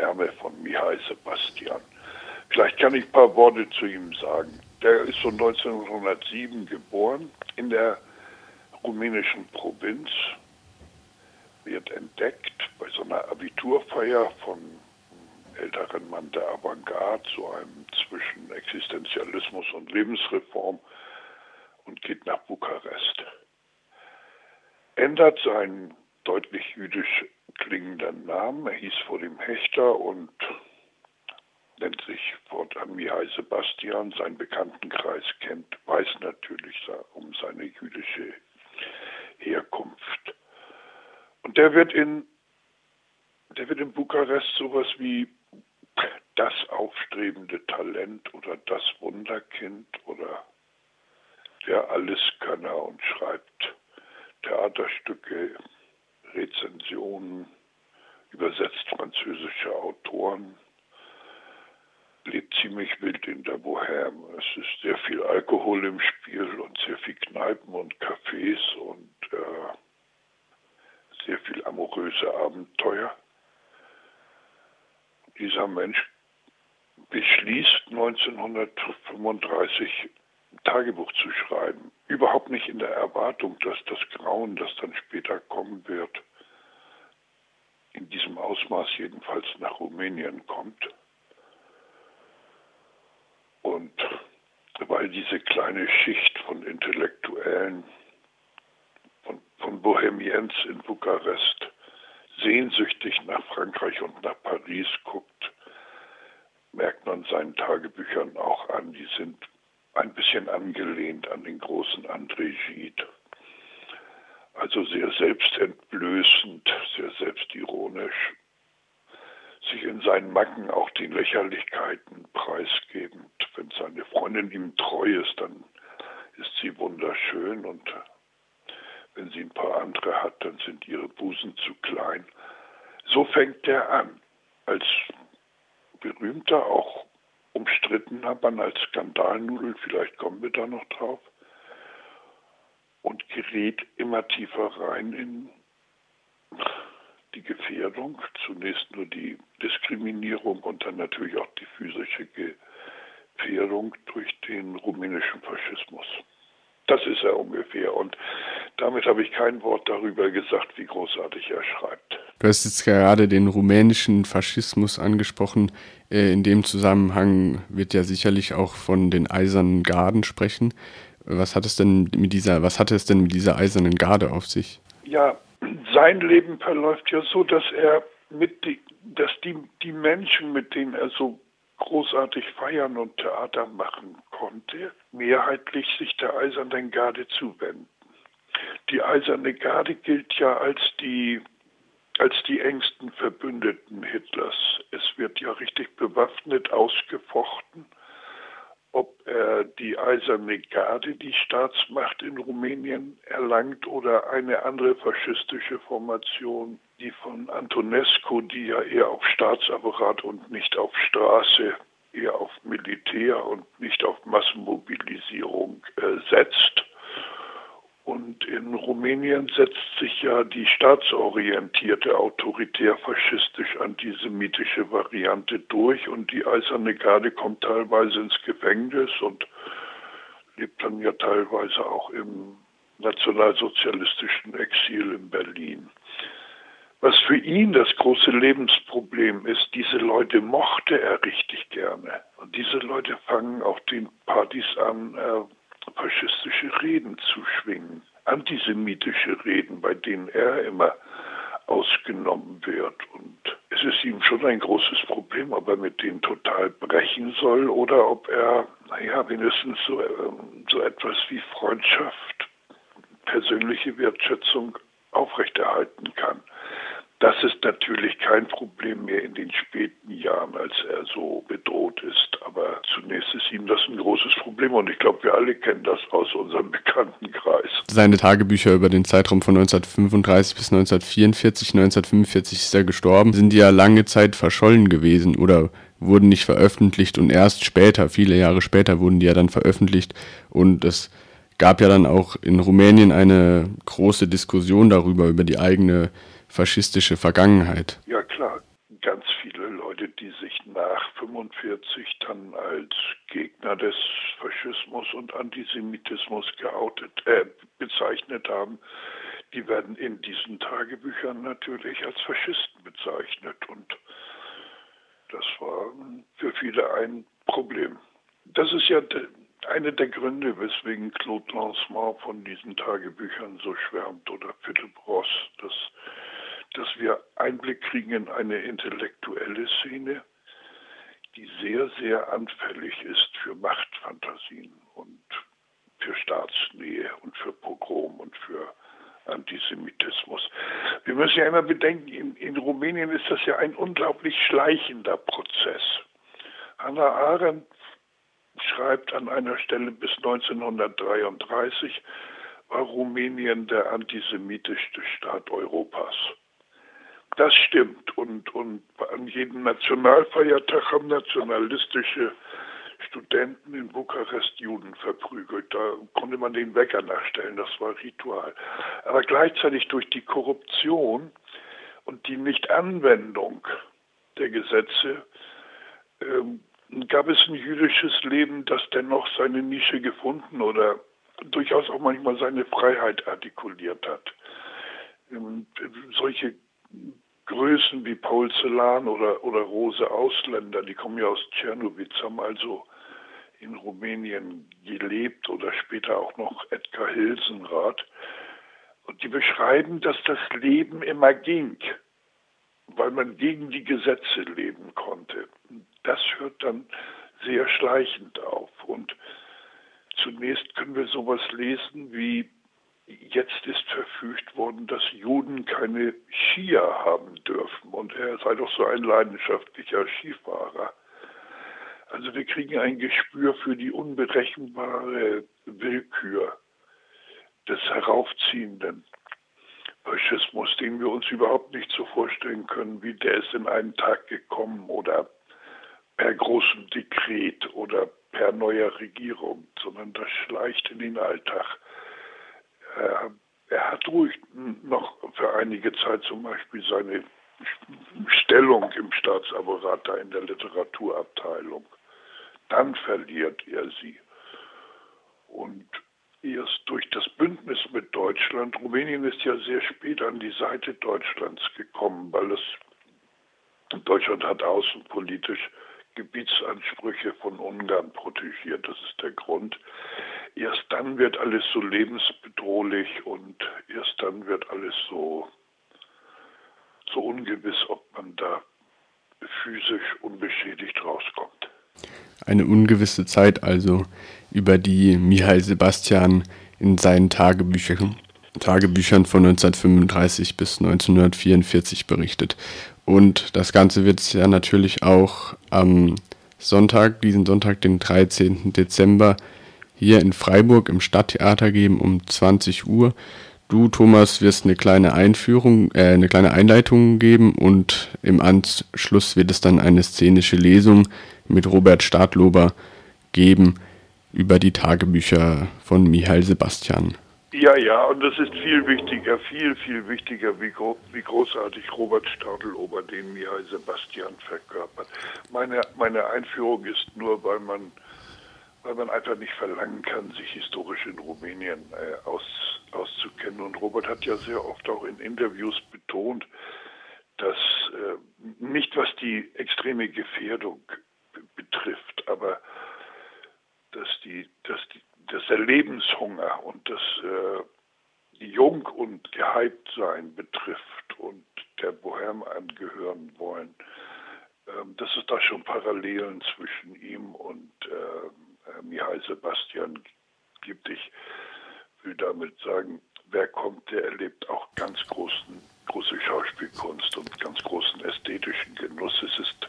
Schwärme von Mihai Sebastian. Vielleicht kann ich ein paar Worte zu ihm sagen. Der ist so 1907 geboren in der rumänischen Provinz, wird entdeckt bei so einer Abiturfeier von älteren Mann der Avantgarde, zu einem zwischen Existenzialismus und Lebensreform und geht nach Bukarest. Ändert seinen deutlich jüdisch klingenden Namen. Er hieß vor dem Hechter und nennt sich fortan Mihai Sebastian. Sein Bekanntenkreis kennt, weiß natürlich um seine jüdische Herkunft. Und der wird in, der wird in Bukarest sowas wie das aufstrebende Talent oder das Wunderkind oder der Alleskönner und schreibt Theaterstücke, Rezensionen, übersetzt französische Autoren, lebt ziemlich wild in der Bohème. Es ist sehr viel Alkohol im Spiel und sehr viel Kneipen und Cafés und äh, sehr viel amoröse Abenteuer. Dieser Mensch beschließt 1935 Tagebuch zu schreiben. Überhaupt nicht in der Erwartung, dass das Grauen, das dann später kommen wird, in diesem Ausmaß jedenfalls nach Rumänien kommt. Und weil diese kleine Schicht von Intellektuellen, von, von Bohemiens in Bukarest, sehnsüchtig nach Frankreich und nach Paris guckt, merkt man seinen Tagebüchern auch an, die sind ein bisschen angelehnt an den großen André Gide. Also sehr selbstentblößend, sehr selbstironisch, sich in seinen Macken auch den Lächerlichkeiten preisgebend. Wenn seine Freundin ihm treu ist, dann ist sie wunderschön und wenn sie ein paar andere hat, dann sind ihre Busen zu klein. So fängt er an, als berühmter, auch umstrittener Mann, als Skandalnudel, vielleicht kommen wir da noch drauf, und gerät immer tiefer rein in die Gefährdung, zunächst nur die Diskriminierung und dann natürlich auch die physische Gefährdung durch den rumänischen Faschismus. Das ist er ungefähr. Und damit habe ich kein Wort darüber gesagt, wie großartig er schreibt. Du hast jetzt gerade den rumänischen Faschismus angesprochen. Äh, in dem Zusammenhang wird ja sicherlich auch von den Eisernen Garden sprechen. Was hat es denn mit dieser, was hatte es denn mit dieser Eisernen Garde auf sich? Ja, sein Leben verläuft ja so, dass er mit die, dass die, die Menschen, mit denen er so großartig feiern und Theater machen konnte, mehrheitlich sich der Eisernen Garde zuwenden. Die Eiserne Garde gilt ja als die als die engsten Verbündeten Hitlers. Es wird ja richtig bewaffnet ausgefochten, ob er die Eiserne Garde die Staatsmacht in Rumänien erlangt oder eine andere faschistische Formation die von Antonescu, die ja eher auf Staatsapparat und nicht auf Straße, eher auf Militär und nicht auf Massenmobilisierung äh, setzt. Und in Rumänien setzt sich ja die staatsorientierte, autoritär-faschistisch antisemitische Variante durch und die Eiserne Garde kommt teilweise ins Gefängnis und lebt dann ja teilweise auch im nationalsozialistischen Exil in Berlin. Was für ihn das große Lebensproblem ist, diese Leute mochte er richtig gerne. Und diese Leute fangen auf den Partys an, äh, faschistische Reden zu schwingen, antisemitische Reden, bei denen er immer ausgenommen wird. Und es ist ihm schon ein großes Problem, ob er mit denen total brechen soll oder ob er, naja, wenigstens so, ähm, so etwas wie Freundschaft, persönliche Wertschätzung aufrechterhalten kann. Das ist natürlich kein Problem mehr in den späten Jahren, als er so bedroht ist. Aber zunächst ist ihm das ein großes Problem und ich glaube, wir alle kennen das aus unserem Bekanntenkreis. Seine Tagebücher über den Zeitraum von 1935 bis 1944, 1945 ist er gestorben, sind ja lange Zeit verschollen gewesen oder wurden nicht veröffentlicht und erst später, viele Jahre später, wurden die ja dann veröffentlicht und es gab ja dann auch in Rumänien eine große Diskussion darüber, über die eigene faschistische Vergangenheit. Ja klar, ganz viele Leute die sich nach 45 dann als Gegner des Faschismus und Antisemitismus geoutet, äh, bezeichnet haben, die werden in diesen Tagebüchern natürlich als Faschisten bezeichnet. Und das war für viele ein Problem. Das ist ja einer der Gründe, weswegen Claude Lancement von diesen Tagebüchern so schwärmt oder Philipp Ross, dass, dass wir Einblick kriegen in eine intellektuelle Szene, die sehr, sehr anfällig ist für Machtfantasien und für Staatsnähe und für Pogrom und für Antisemitismus. Wir müssen ja immer bedenken, in, in Rumänien ist das ja ein unglaublich schleichender Prozess. Hannah Arendt schreibt an einer Stelle bis 1933 war Rumänien der antisemitischste Staat Europas. Das stimmt und, und an jedem Nationalfeiertag haben nationalistische Studenten in Bukarest Juden verprügelt. Da konnte man den Wecker nachstellen, das war Ritual. Aber gleichzeitig durch die Korruption und die Nichtanwendung der Gesetze ähm, gab es ein jüdisches Leben, das dennoch seine Nische gefunden oder durchaus auch manchmal seine Freiheit artikuliert hat. Ähm, solche Größen wie Paul Celan oder, oder Rose Ausländer, die kommen ja aus Tschernowitz, haben also in Rumänien gelebt oder später auch noch Edgar Hilsenrath. Und die beschreiben, dass das Leben immer ging, weil man gegen die Gesetze leben konnte. Das hört dann sehr schleichend auf. Und zunächst können wir sowas lesen wie jetzt ist verfügt worden, dass Juden keine Skier haben dürfen. Und er sei doch so ein leidenschaftlicher Skifahrer. Also wir kriegen ein Gespür für die unberechenbare Willkür des heraufziehenden Faschismus, den wir uns überhaupt nicht so vorstellen können, wie der ist in einen Tag gekommen oder per großem Dekret oder per neuer Regierung, sondern das schleicht in den Alltag. Er, er hat ruhig noch für einige Zeit zum Beispiel seine Stellung im Staatsapparat da in der Literaturabteilung dann verliert er sie. Und erst durch das Bündnis mit Deutschland, Rumänien ist ja sehr spät an die Seite Deutschlands gekommen, weil es Deutschland hat außenpolitisch Gebietsansprüche von Ungarn protegiert. Das ist der Grund. Erst dann wird alles so lebensbedrohlich und erst dann wird alles so, so ungewiss, ob man da physisch unbeschädigt rauskommt. Eine ungewisse Zeit also, über die Michael Sebastian in seinen Tagebüchern, Tagebüchern von 1935 bis 1944 berichtet. Und das Ganze wird es ja natürlich auch am Sonntag, diesen Sonntag, den 13. Dezember, hier in Freiburg im Stadttheater geben um 20 Uhr. Du, Thomas, wirst eine kleine Einführung, äh, eine kleine Einleitung geben und im Anschluss wird es dann eine szenische Lesung mit Robert Stadlober geben über die Tagebücher von Michael Sebastian. Ja, ja, und das ist viel wichtiger, viel, viel wichtiger, wie, gro wie großartig Robert Stadlober den Michael Sebastian verkörpert. Meine, meine Einführung ist nur, weil man, weil man einfach nicht verlangen kann, sich historisch in Rumänien äh, aus, auszukennen. Und Robert hat ja sehr oft auch in Interviews betont, dass äh, nicht was die extreme Gefährdung betrifft, aber dass die, dass die, dass der Lebenshunger und das äh, Jung und gehypt sein betrifft und der Bohem angehören wollen, äh, dass es da schon Parallelen zwischen ihm und äh, Mihail Sebastian gibt. Ich will damit sagen, wer kommt, der erlebt auch ganz großen, große Schauspielkunst und ganz großen ästhetischen Genuss. Es ist